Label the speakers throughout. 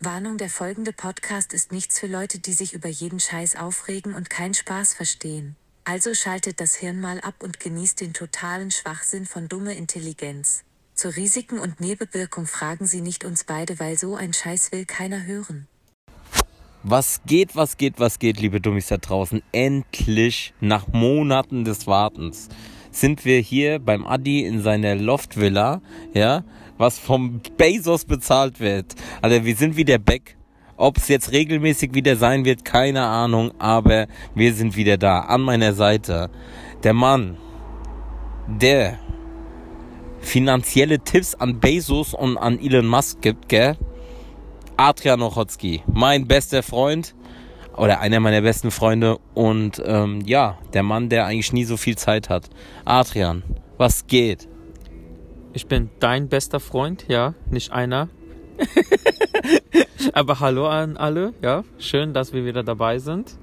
Speaker 1: Warnung, der folgende Podcast ist nichts für Leute, die sich über jeden Scheiß aufregen und keinen Spaß verstehen. Also schaltet das Hirn mal ab und genießt den totalen Schwachsinn von dumme Intelligenz. Zu Risiken und Nebenwirkung fragen Sie nicht uns beide, weil so ein Scheiß will keiner hören.
Speaker 2: Was geht, was geht, was geht, liebe Dummies da draußen? Endlich, nach Monaten des Wartens, sind wir hier beim Adi in seiner Loftvilla, ja, was vom Bezos bezahlt wird. Also wir sind wieder back. Ob es jetzt regelmäßig wieder sein wird, keine Ahnung, aber wir sind wieder da. An meiner Seite der Mann, der finanzielle Tipps an Bezos und an Elon Musk gibt, gell? Adrian Ochotski, mein bester Freund oder einer meiner besten Freunde und ähm, ja, der Mann, der eigentlich nie so viel Zeit hat. Adrian, was geht?
Speaker 3: Ich bin dein bester Freund, ja, nicht einer. Aber hallo an alle, ja, schön, dass wir wieder dabei sind.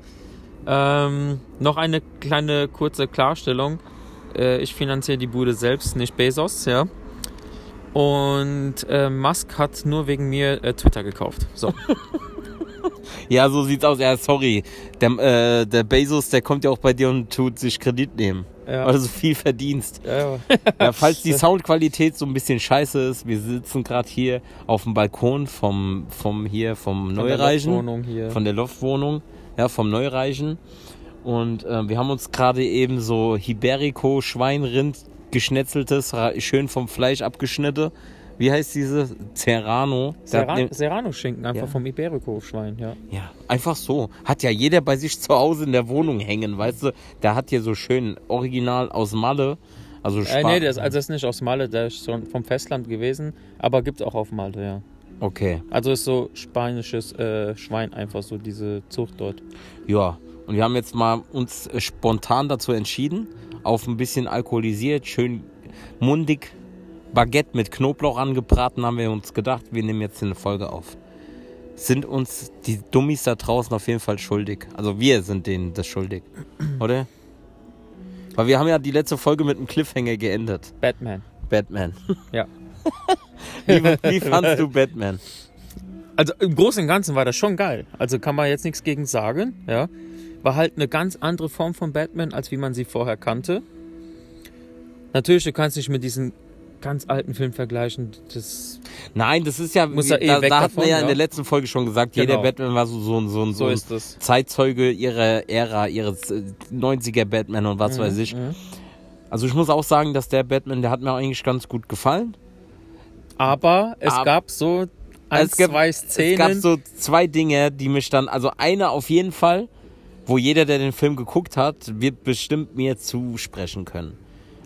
Speaker 3: Ähm, noch eine kleine kurze Klarstellung. Äh, ich finanziere die Bude selbst, nicht Bezos, ja. Und äh, Musk hat nur wegen mir äh, Twitter gekauft. So.
Speaker 2: Ja, so sieht's aus. Ja, sorry. Der, äh, der Bezos, der kommt ja auch bei dir und tut sich Kredit nehmen.
Speaker 3: Ja.
Speaker 2: Weil du so viel verdienst.
Speaker 3: ja,
Speaker 2: Ja, falls die Soundqualität so ein bisschen scheiße ist, wir sitzen gerade hier auf dem Balkon vom, vom hier vom
Speaker 3: Von der
Speaker 2: Neureichen.
Speaker 3: Loftwohnung hier.
Speaker 2: Von der Loftwohnung, ja, vom Neureichen. Und äh, wir haben uns gerade eben so Hiberico Schweinrind geschnetzeltes, schön vom Fleisch abgeschnitten. Wie heißt diese? Serrano.
Speaker 3: Serrano-Schinken, einfach
Speaker 2: Ja.
Speaker 3: vom Iberico-Schwein, ja.
Speaker 2: ja, einfach so. Hat ja jeder bei sich zu Hause in der Wohnung hängen, weißt du? Der hat hier so schön original aus Malle. Also
Speaker 3: Äh, nee, das, also das ist nicht aus Malle, der ist schon vom Festland gewesen, aber gibt auch auf Malte, ja.
Speaker 2: Okay,
Speaker 3: Also ist so spanisches äh, Schwein, einfach so diese Zucht dort.
Speaker 2: ja. Und wir haben jetzt mal uns äh, spontan dazu entschieden, auf ein bisschen alkoholisiert, schön mundig, Baguette mit Knoblauch angebraten, haben wir uns gedacht, wir nehmen jetzt eine Folge auf. Sind uns die Dummies da draußen auf jeden Fall schuldig. Also wir sind denen das schuldig, oder? Weil wir haben ja die letzte Folge mit einem Cliffhanger geendet.
Speaker 3: Batman.
Speaker 2: Batman.
Speaker 3: Ja.
Speaker 2: Wie, wie fandst du Batman?
Speaker 3: Also im Großen und Ganzen war das schon geil. Also kann man jetzt nichts gegen sagen, ja. War halt eine ganz andere Form von Batman, als wie man sie vorher kannte. Natürlich, du kannst nicht mit diesen ganz alten Film vergleichen. Das,
Speaker 2: Nein, das ist ja,
Speaker 3: Muss ja eh
Speaker 2: da,
Speaker 3: weg
Speaker 2: da hatten wir
Speaker 3: davon,
Speaker 2: ja in
Speaker 3: ja.
Speaker 2: der letzten Folge schon gesagt, jeder
Speaker 3: Genau.
Speaker 2: Batman war so, so, ein- so, so,
Speaker 3: so
Speaker 2: ein. Zeitzeuge ihrer Ära, ihres äh, 90er Batman und was weiß ich.
Speaker 3: Mhm.
Speaker 2: Also ich muss auch sagen, dass der Batman, der hat mir eigentlich ganz gut gefallen.
Speaker 3: Aber es
Speaker 2: Ab-
Speaker 3: gab so ein,
Speaker 2: Es gab-
Speaker 3: zwei
Speaker 2: Es gab
Speaker 3: Szenen.
Speaker 2: so zwei Dinge, die mich dann, also eine auf jeden Fall, wo jeder, der den Film geguckt hat, wird bestimmt mir zusprechen können.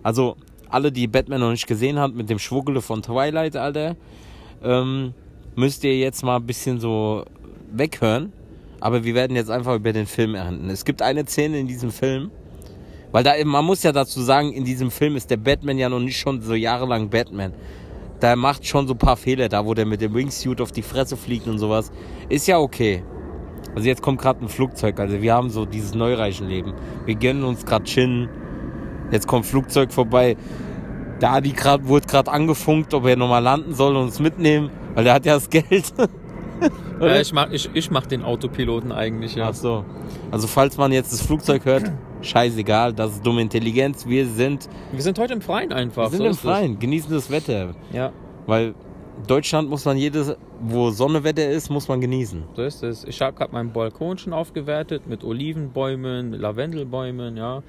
Speaker 2: Also alle, die Batman noch nicht gesehen haben, mit dem Schwuggele von Twilight, Alter, ähm, müsst ihr jetzt mal ein bisschen so weghören. Aber wir werden jetzt einfach über den Film ernten. Es gibt eine Szene in diesem Film, weil da, man muss ja dazu sagen, in diesem Film ist der Batman ja noch nicht schon so jahrelang Batman. Da macht schon so ein paar Fehler, da wo der mit dem Wingsuit auf die Fresse fliegt und sowas. Ist ja okay. Also jetzt kommt gerade ein Flugzeug, also wir haben so dieses Neureichenleben. Wir gönnen uns gerade Chin. Jetzt kommt ein Flugzeug vorbei. Da Adi grad, wurde gerade angefunkt, ob er nochmal landen soll und uns mitnehmen, weil der hat ja das Geld.
Speaker 3: äh, ich, mach, ich, ich mach den Autopiloten eigentlich, ja.
Speaker 2: Ach so. Also falls man jetzt das Flugzeug hört, scheißegal, das ist dumme Intelligenz. Wir sind,
Speaker 3: Wir sind heute im Freien einfach.
Speaker 2: wir sind
Speaker 3: so
Speaker 2: im
Speaker 3: das.
Speaker 2: Freien, genießen das Wetter.
Speaker 3: Ja,
Speaker 2: Weil Deutschland muss man jedes, wo Sonnewetter ist, muss man genießen.
Speaker 3: so ist es. Ich habe gerade meinen Balkon schon aufgewertet mit Olivenbäumen, Lavendelbäumen, ja.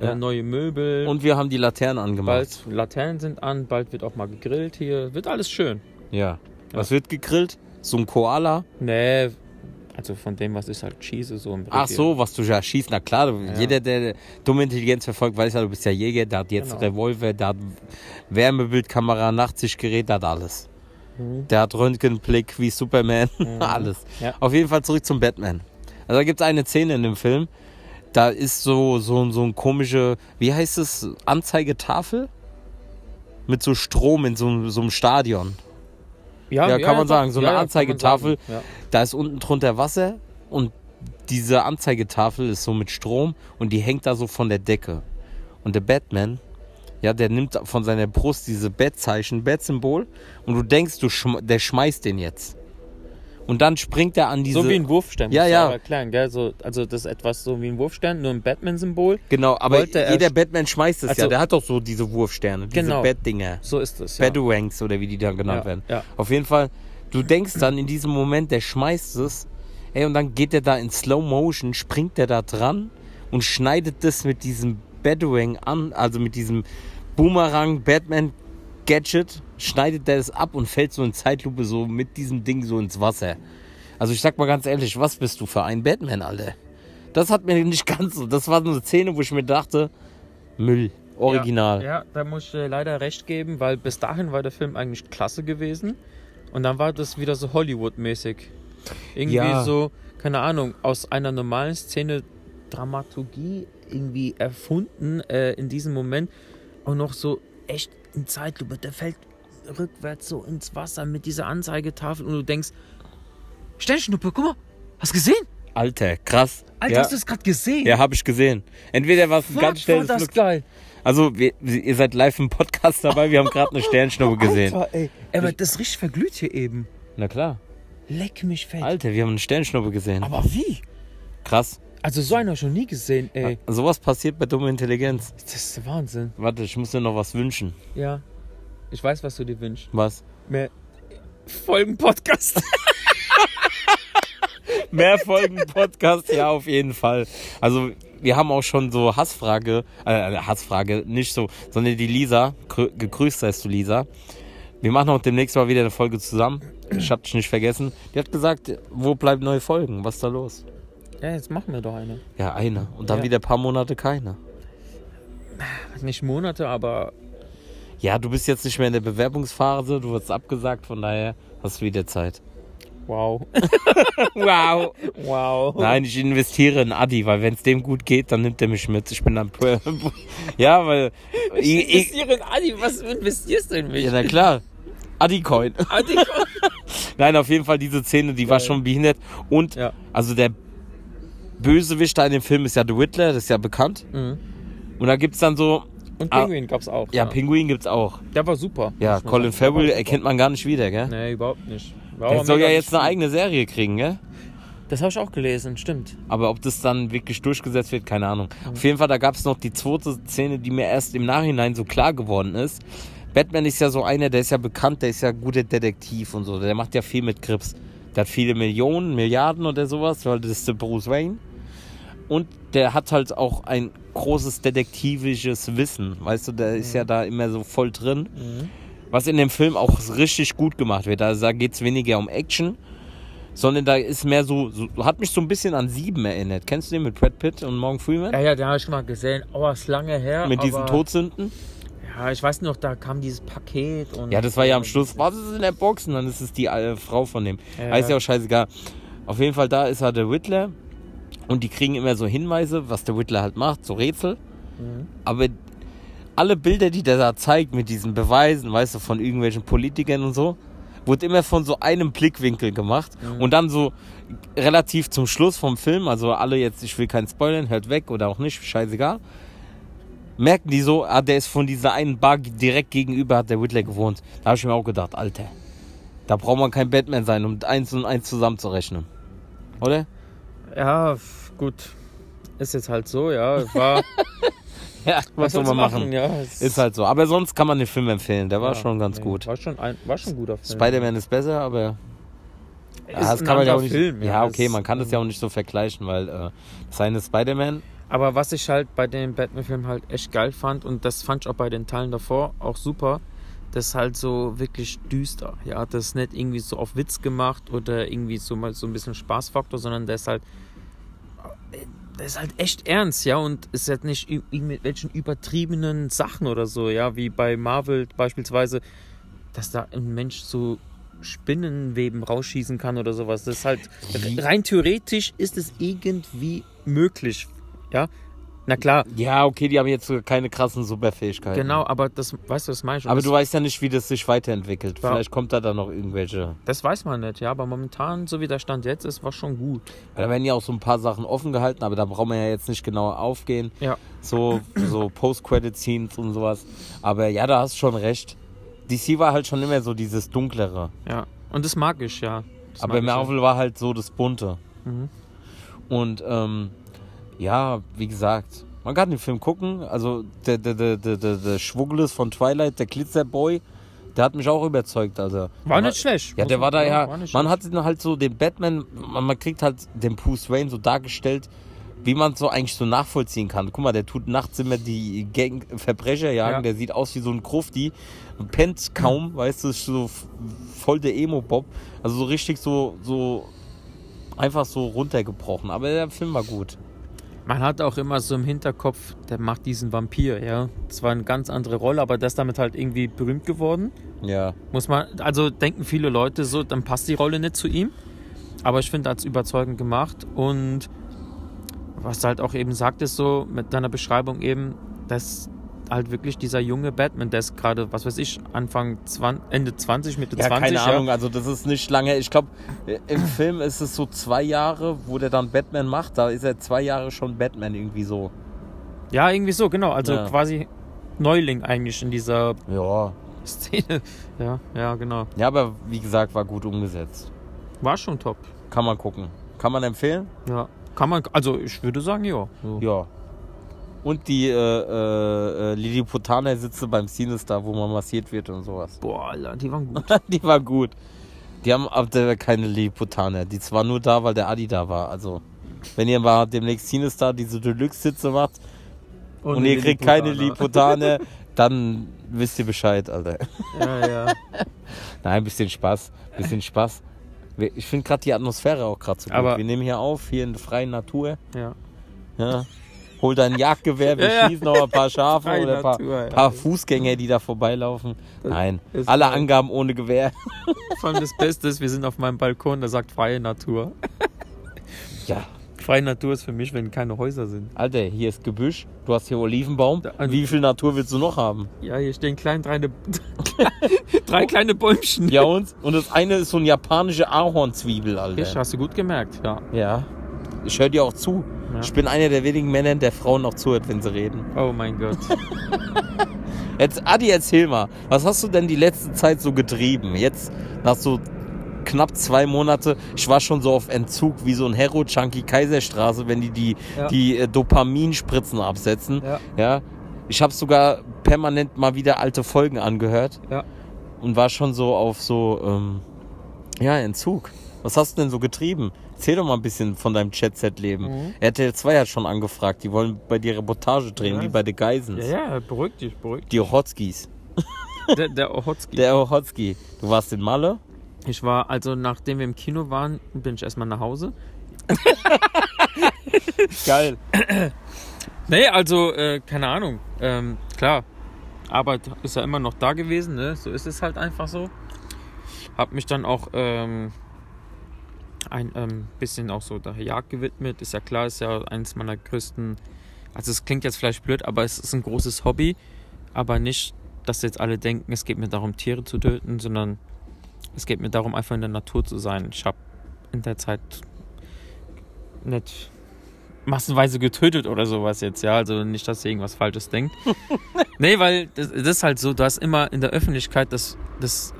Speaker 2: Ja.
Speaker 3: Äh, neue Möbel.
Speaker 2: Und wir haben die Laternen angemacht.
Speaker 3: bald Laternen sind an, bald wird auch mal gegrillt hier. Wird alles schön.
Speaker 2: Ja. Was wird gegrillt? So ein Koala?
Speaker 3: Nee, also von dem, was ist halt Cheese so im
Speaker 2: Ach so, was du ja schießt. Na klar, du- jeder, der dumme Intelligenz verfolgt, weiß ja, du bist ja Jäger, der hat jetzt
Speaker 3: Genau.
Speaker 2: Revolver, der hat Wärmebildkamera, Nachtsichtgerät, der hat alles.
Speaker 3: Mhm.
Speaker 2: Der hat Röntgenblick wie Superman, alles.
Speaker 3: Ja.
Speaker 2: Auf jeden Fall zurück zum Batman. Also da gibt es eine Szene in dem Film, da ist so, so, so ein komische, wie heißt es, Anzeigetafel? Mit so Strom in so, einem- so einem Stadion. Ja, kann man sagen, so eine
Speaker 3: man
Speaker 2: Anzeigetafel.
Speaker 3: Ja.
Speaker 2: Da ist unten drunter Wasser und diese Anzeigetafel ist so mit Strom und die hängt da so von der Decke. Und der Batman, ja, der nimmt von seiner Brust diese Bettzeichen, Bettsymbol und du denkst, du schm der schmeißt den jetzt. Und dann springt er an diese.
Speaker 3: So wie ein Wurfstern.
Speaker 2: Ja, ja.
Speaker 3: aber Erklären, gell? So, also das ist etwas so wie ein Wurfstern, nur ein Batman-Symbol.
Speaker 2: Genau, aber
Speaker 3: wollte er
Speaker 2: jeder Batman schmeißt es ja.
Speaker 3: Also-
Speaker 2: Der hat doch so diese Wurfsterne, diese
Speaker 3: Genau.
Speaker 2: Bettdinger.
Speaker 3: So ist es. Ja.
Speaker 2: Batarangs oder wie die dann genannt
Speaker 3: Ja,
Speaker 2: werden.
Speaker 3: ja.
Speaker 2: Auf jeden Fall, du denkst dann in diesem Moment, der schmeißt es, ey, und dann geht der da in Slow Motion, springt der da dran und schneidet das mit diesem Batarang an, also mit diesem Boomerang Batman Gadget, schneidet der es ab und fällt so in Zeitlupe so mit diesem Ding so ins Wasser. Also ich sag mal ganz ehrlich, was bist du für ein Batman, Alter? Das hat mir nicht ganz so, das war so eine Szene, wo ich mir dachte, Müll, original.
Speaker 3: Ja, ja, da muss ich dir leider recht geben, weil bis dahin war der Film eigentlich klasse gewesen. Und dann war das wieder so Hollywood-mäßig. Irgendwie
Speaker 2: Ja.
Speaker 3: so, keine Ahnung, aus einer normalen Szene Dramaturgie irgendwie erfunden äh, in diesem Moment. Und noch so echt in Zeitlupe. Der fällt rückwärts so ins Wasser mit dieser Anzeigetafel und du denkst, Sternschnuppe, guck mal, hast du gesehen?
Speaker 2: Alter, krass.
Speaker 3: Alter,
Speaker 2: ja.
Speaker 3: hast du das gerade gesehen?
Speaker 2: Ja, habe ich gesehen. Entweder war es ein ganz
Speaker 3: war
Speaker 2: schnelles
Speaker 3: das
Speaker 2: Flug.
Speaker 3: geil.
Speaker 2: Also, wir, ihr seid live im Podcast dabei, wir haben gerade eine Sternschnuppe gesehen.
Speaker 3: Alter, ey. Aber das richtig verglüht hier eben.
Speaker 2: Na klar.
Speaker 3: Leck mich fett.
Speaker 2: Alter, wir haben eine Sternschnuppe gesehen.
Speaker 3: Aber wie?
Speaker 2: Krass.
Speaker 3: Also so einer schon nie gesehen, ey.
Speaker 2: Sowas passiert bei dummer Intelligenz.
Speaker 3: Das ist der Wahnsinn.
Speaker 2: Warte, ich muss dir noch was wünschen.
Speaker 3: Ja. Ich weiß, was du dir wünschst.
Speaker 2: Was?
Speaker 3: Mehr Folgen-Podcast.
Speaker 2: Mehr Folgen Podcast, ja, auf jeden Fall. Also, wir haben auch schon so Hassfrage, äh, Hassfrage, nicht so, sondern die Lisa, grü- gegrüßt seist du, Lisa. Wir machen auch demnächst mal wieder eine Folge zusammen. Ich hab dich nicht vergessen. Die hat gesagt, wo bleiben neue Folgen? Was ist da los?
Speaker 3: Ja, jetzt machen wir doch eine.
Speaker 2: Ja, eine. Und dann
Speaker 3: Ja.
Speaker 2: wieder ein paar Monate keine.
Speaker 3: Nicht Monate, aber
Speaker 2: Ja, du bist jetzt nicht mehr in der Bewerbungsphase, du wirst abgesagt, von daher hast du wieder Zeit.
Speaker 3: wow.
Speaker 2: Wow.
Speaker 3: Wow.
Speaker 2: Nein, ich investiere in Adi, weil wenn es dem gut geht, dann nimmt er mich mit. Ich bin dann. ja, weil. Ich, ich,
Speaker 3: Investiere in Adi, was investierst du in mich?
Speaker 2: ja, na klar. Adi-Coin.
Speaker 3: Adi,
Speaker 2: Nein, auf jeden Fall diese Szene, die war
Speaker 3: Geil.
Speaker 2: schon behindert. Und,
Speaker 3: Ja.
Speaker 2: also der Bösewicht da in dem Film ist ja The Whittler, das ist ja bekannt.
Speaker 3: Mhm.
Speaker 2: Und da gibt's dann so.
Speaker 3: Und
Speaker 2: Ah.
Speaker 3: Penguin gab's auch.
Speaker 2: Ja, Pinguin gibt's auch.
Speaker 3: Der war super.
Speaker 2: Ja, Colin Farrell erkennt man gar nicht wieder, gell?
Speaker 3: Nee, überhaupt nicht. War
Speaker 2: Der soll ja jetzt eine eigene Serie kriegen, gell?
Speaker 3: Das habe ich auch gelesen, stimmt.
Speaker 2: Aber ob das dann wirklich durchgesetzt wird, keine Ahnung.
Speaker 3: Mhm.
Speaker 2: Auf jeden Fall, da gab es noch die zweite Szene, die mir erst im Nachhinein so klar geworden ist. Batman ist ja so einer, der ist ja bekannt, der ist ja guter Detektiv und so. Der macht ja viel mit Grips. Der hat viele Millionen, Milliarden oder sowas, weil das ist der Bruce Wayne. Und der hat halt auch ein großes detektivisches Wissen. Weißt du, der ist
Speaker 3: Mhm.
Speaker 2: ja da immer so voll drin. Was in dem Film auch richtig gut gemacht wird. Also da geht es weniger um Action, sondern da ist mehr so, so, hat mich so ein bisschen an Sieben erinnert. Kennst du den mit Brad Pitt und Morgan Freeman?
Speaker 3: Ja, ja, den habe ich schon mal gesehen. Oh, ist lange her.
Speaker 2: mit diesen Todsünden?
Speaker 3: Ja, ich weiß noch, da kam dieses Paket und.
Speaker 2: Ja, das war ja am Schluss, was ist in der Box? Und dann ist es die äh, Frau von dem.
Speaker 3: Ja.
Speaker 2: Ja. Ist ja auch scheißegal. Auf jeden Fall, da ist er der Whittler. Und die kriegen immer so Hinweise, was der Whittler halt macht, so Rätsel.
Speaker 3: Mhm.
Speaker 2: Aber alle Bilder, die der da zeigt mit diesen Beweisen, weißt du, von irgendwelchen Politikern und so, wurde immer von so einem Blickwinkel gemacht. Und dann so relativ zum Schluss vom Film, also alle jetzt, ich will keinen spoilern, hört weg oder auch nicht, scheißegal. Merken die so, ah, der ist von dieser einen Bar direkt gegenüber, hat der Whitler gewohnt. Da habe ich mir auch gedacht, Alter, da braucht man kein Batman sein, um eins und eins zusammenzurechnen. Oder?
Speaker 3: Ja, gut. Ist jetzt halt so, ja. War,
Speaker 2: Ja, was, soll man machen?
Speaker 3: Ja, es-
Speaker 2: Ist halt so. Aber sonst kann man den Film empfehlen, der war
Speaker 3: ja,
Speaker 2: schon ganz
Speaker 3: nee,
Speaker 2: gut.
Speaker 3: War schon ein, war schon ein guter Film.
Speaker 2: Spider-Man ist besser, aber ja,
Speaker 3: Ist
Speaker 2: das
Speaker 3: ein
Speaker 2: kann man ja auch nicht.
Speaker 3: Film,
Speaker 2: ja,
Speaker 3: ja,
Speaker 2: okay, man kann das ja auch nicht so vergleichen, weil äh, seine Spider-Man.
Speaker 3: Aber was ich halt bei dem Batman-Film halt echt geil fand, und das fand ich auch bei den Teilen davor auch super, das ist halt so wirklich düster. Ja, das ist nicht irgendwie so auf Witz gemacht oder irgendwie so mal so ein bisschen Spaßfaktor, sondern der ist halt. Der ist halt echt ernst, ja, und ist halt nicht irgendwelchen übertriebenen Sachen oder so, ja, wie bei Marvel beispielsweise, dass da ein Mensch so Spinnenweben rausschießen kann oder sowas. Das ist halt rein theoretisch ist es irgendwie möglich, ja. Na klar,
Speaker 2: Ja, okay, die haben jetzt so keine krassen Superfähigkeiten.
Speaker 3: genau, aber das, weißt du, das meine ich.
Speaker 2: Aber
Speaker 3: das,
Speaker 2: du weißt ja nicht, wie das sich weiterentwickelt.
Speaker 3: Ja.
Speaker 2: Vielleicht kommt da dann noch irgendwelche.
Speaker 3: das weiß man nicht, ja, aber momentan, so wie der Stand jetzt ist, war schon gut.
Speaker 2: Da werden ja auch so ein paar Sachen offen gehalten, aber da braucht man ja jetzt nicht genauer aufgehen.
Speaker 3: Ja.
Speaker 2: So, so Post-Credit-Scenes und sowas. Aber ja, da hast du schon recht. DC war halt schon immer so dieses Dunklere.
Speaker 3: Ja, und das mag ich, ja. Das
Speaker 2: aber
Speaker 3: ja.
Speaker 2: Marvel war halt so das Bunte.
Speaker 3: Mhm.
Speaker 2: Und ähm, ja, wie gesagt, man kann den Film gucken. Also der, der, der, der, der, Schwuggles von Twilight, der Glitzerboy, der hat mich auch überzeugt. Also,
Speaker 3: War nicht schlecht.
Speaker 2: Ja, der war
Speaker 3: man-
Speaker 2: da ja. Man
Speaker 3: schlecht.
Speaker 2: hat ihn halt so den Batman, man, man kriegt halt den Bruce Wayne so dargestellt, wie man es so eigentlich so nachvollziehen kann. Guck mal, der tut nachts immer die Gang Verbrecher jagen,
Speaker 3: Ja.
Speaker 2: der sieht aus wie so ein Grufti, pennt kaum, weißt du, so voll der Emo-Bob. Also so richtig so, so einfach so runtergebrochen. Aber der Film war gut.
Speaker 3: Man hat auch immer so im Hinterkopf, der macht diesen Vampir, ja. Das war eine ganz andere Rolle, aber der ist damit halt irgendwie berühmt geworden.
Speaker 2: Ja.
Speaker 3: Muss man, also denken viele Leute so, dann passt die Rolle nicht zu ihm. Aber ich finde, er hat es überzeugend gemacht. Und was du halt auch eben sagtest, so mit deiner Beschreibung eben, dass halt wirklich dieser junge Batman, der ist gerade, was weiß ich, Anfang 20, Ende 20, Mitte
Speaker 2: Ja,
Speaker 3: 20.
Speaker 2: keine Ahnung, also das ist nicht lange. Ich glaube, im Film ist es so zwei Jahre, wo der dann Batman macht. Da ist er zwei Jahre schon Batman irgendwie so.
Speaker 3: Ja, irgendwie so, genau. Also
Speaker 2: Ja.
Speaker 3: quasi Neuling eigentlich in dieser
Speaker 2: Ja.
Speaker 3: Szene. Ja, ja, genau.
Speaker 2: Ja, aber wie gesagt, war gut umgesetzt.
Speaker 3: War schon top.
Speaker 2: Kann man gucken. Kann man empfehlen?
Speaker 3: Ja. Kann man, also ich würde sagen, ja. So.
Speaker 2: Ja. Und die äh, äh, äh, Lilliputaner sitze beim Sinister, wo man massiert wird und sowas.
Speaker 3: Boah, Alter, die waren gut.
Speaker 2: die war gut. Die haben aber keine Lilliputaner. Die zwar nur da, weil der Adi da war. Also, wenn ihr mal demnächst Sinister diese Deluxe-Sitze macht und, ihr kriegt keine Lilliputaner, dann wisst ihr Bescheid, Alter.
Speaker 3: Ja, ja.
Speaker 2: Nein, ein bisschen Spaß. bisschen Spaß. Ich finde gerade die Atmosphäre auch gerade so gut.
Speaker 3: Aber-
Speaker 2: wir nehmen hier auf, hier in der freien Natur.
Speaker 3: ja.
Speaker 2: Ja. Hol dein Jagdgewehr, wir
Speaker 3: Ja,
Speaker 2: schießen noch ein paar Schafe oder ein paar,
Speaker 3: Natur,
Speaker 2: paar Fußgänger, die da vorbeilaufen. Nein, alle
Speaker 3: geil.
Speaker 2: Angaben ohne Gewehr.
Speaker 3: Vor allem das Beste ist, wir sind auf meinem Balkon, da sagt freie Natur.
Speaker 2: Ja.
Speaker 3: Freie Natur ist für mich, wenn keine Häuser sind.
Speaker 2: Alter, hier ist Gebüsch, du hast hier Olivenbaum.
Speaker 3: Da-
Speaker 2: Wie viel Natur willst du noch haben?
Speaker 3: Ja, hier stehen klein drei, drei kleine Bäumchen.
Speaker 2: Ja und? Und das eine ist so eine japanische Ahornzwiebel, Alter.
Speaker 3: Ich, hast du gut gemerkt, ja.
Speaker 2: Ja. Ich höre dir auch zu.
Speaker 3: Ja.
Speaker 2: Ich bin einer der wenigen Männer, der Frauen auch zuhört, wenn sie reden.
Speaker 3: Oh mein Gott.
Speaker 2: Jetzt, Adi, erzähl mal, was hast du denn die letzte Zeit so getrieben? Jetzt nach so knapp zwei Monate, ich war schon so auf Entzug wie so ein Hero-Junkie Kaiserstraße, wenn die die,
Speaker 3: Ja.
Speaker 2: die äh, Dopaminspritzen absetzen.
Speaker 3: Ja.
Speaker 2: ja. Ich habe sogar permanent mal wieder alte Folgen angehört
Speaker 3: Ja.
Speaker 2: und war schon so auf so, ähm, ja, Entzug. Was hast du denn so getrieben? Erzähl doch mal ein bisschen von deinem Chat-Set-Leben.
Speaker 3: Mhm.
Speaker 2: RTL 2 hat schon angefragt, die wollen bei dir Reportage drehen,
Speaker 3: Ja.
Speaker 2: wie bei The Geisens.
Speaker 3: Ja, ja, beruhig dich, beruhig dich.
Speaker 2: Die Ochotskis.
Speaker 3: Der, der Ochotski.
Speaker 2: Der Ochotski. Du warst in Malle?
Speaker 3: Ich war, also nachdem wir im Kino waren, bin ich erstmal nach Hause.
Speaker 2: Geil.
Speaker 3: Nee, also, äh, keine Ahnung. Ähm, klar, Arbeit ist ja immer noch da gewesen, ne? So ist es halt einfach so. Hab mich dann auch ähm, ein ähm, bisschen auch so der Jagd gewidmet. Ist ja klar, ist ja eines meiner größten. Also, es klingt jetzt vielleicht blöd, aber es ist ein großes Hobby. Aber nicht, dass jetzt alle denken, es geht mir darum, Tiere zu töten, sondern es geht mir darum, einfach in der Natur zu sein. Ich habe in der Zeit nicht massenweise getötet oder sowas jetzt, ja. Also nicht, dass ihr irgendwas Falsches denkt. nee, weil das, das ist halt so, du hast immer in der Öffentlichkeit das, das,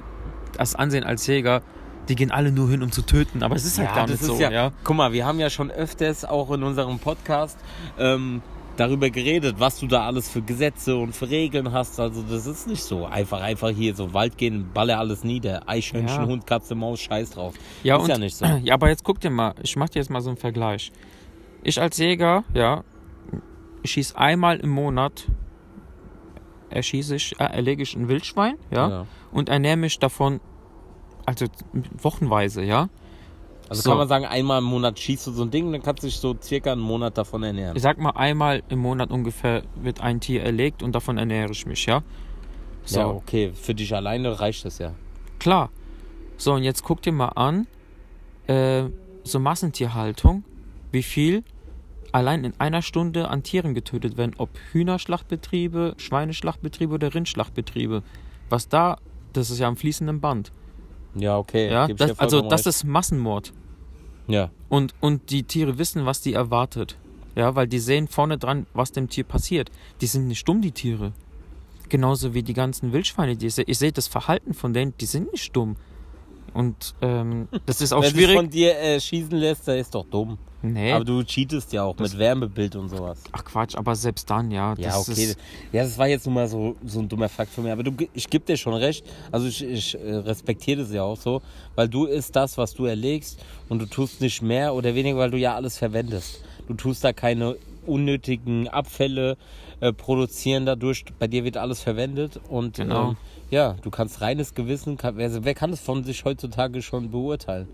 Speaker 3: das Ansehen als Jäger, die gehen alle nur hin, um zu töten. Aber es ist halt gar nicht so, ja.
Speaker 2: Guck mal, wir haben ja schon öfters auch in unserem Podcast ähm, darüber geredet, was du da alles für Gesetze und für Regeln hast. Also das ist nicht so einfach, einfach hier so Wald gehen, balle alles nieder. Eichhörnchen,
Speaker 3: Ja.
Speaker 2: Hund, Katze, Maus, scheiß drauf.
Speaker 3: Ja,
Speaker 2: ist
Speaker 3: und,
Speaker 2: ja nicht so.
Speaker 3: Ja, aber jetzt guck dir mal, ich mach dir jetzt mal so einen Vergleich. Ich als Jäger, ja, schieß einmal im Monat, erschieße ich, äh, erlege ich ein Wildschwein, ja,
Speaker 2: Ja.
Speaker 3: und ernähre mich davon, also wochenweise, ja.
Speaker 2: Also
Speaker 3: So.
Speaker 2: kann man sagen, einmal im Monat schießt du so ein Ding, dann kannst du dich so circa einen Monat davon ernähren.
Speaker 3: Ich sag mal, einmal im Monat ungefähr wird ein Tier erlegt und davon ernähre ich mich, ja. So,
Speaker 2: Ja, okay, für dich alleine reicht das ja.
Speaker 3: klar. So, und jetzt guck dir mal an, äh, so Massentierhaltung, wie viel allein in einer Stunde an Tieren getötet werden, ob Hühnerschlachtbetriebe, Schweineschlachtbetriebe oder Rindschlachtbetriebe. Was da, das ist ja am fließenden Band.
Speaker 2: Ja, okay.
Speaker 3: Ja, das, also das
Speaker 2: recht.
Speaker 3: ist Massenmord.
Speaker 2: Ja.
Speaker 3: Und, und die Tiere wissen, was die erwartet. Ja, weil die sehen vorne dran, was dem Tier passiert. Die sind nicht dumm, die Tiere. Genauso wie die ganzen Wildschweine, die ich sehe. Das Verhalten von denen, die sind nicht dumm. Und ähm, das ist auch
Speaker 2: sich
Speaker 3: schwierig.
Speaker 2: von dir äh, schießen lässt, der ist doch dumm.
Speaker 3: Nee.
Speaker 2: Aber du cheatest ja auch mit Wärmebild und sowas.
Speaker 3: Ach Quatsch, aber selbst dann, ja.
Speaker 2: Ja,
Speaker 3: das
Speaker 2: okay. Ja, das war jetzt nur mal so, so ein dummer Fakt von mir. Aber du, ich gebe dir schon recht. Also ich, ich äh, respektiere das ja auch so. Weil du isst das, was du erlegst. Und du tust nicht mehr oder weniger, weil du ja alles verwendest. Du tust da keine unnötigen Abfälle äh, produzieren dadurch. Bei dir wird alles verwendet. Und
Speaker 3: Genau.
Speaker 2: ähm, ja, du kannst reines Gewissen. Kann, wer, wer kann das von sich heutzutage schon beurteilen?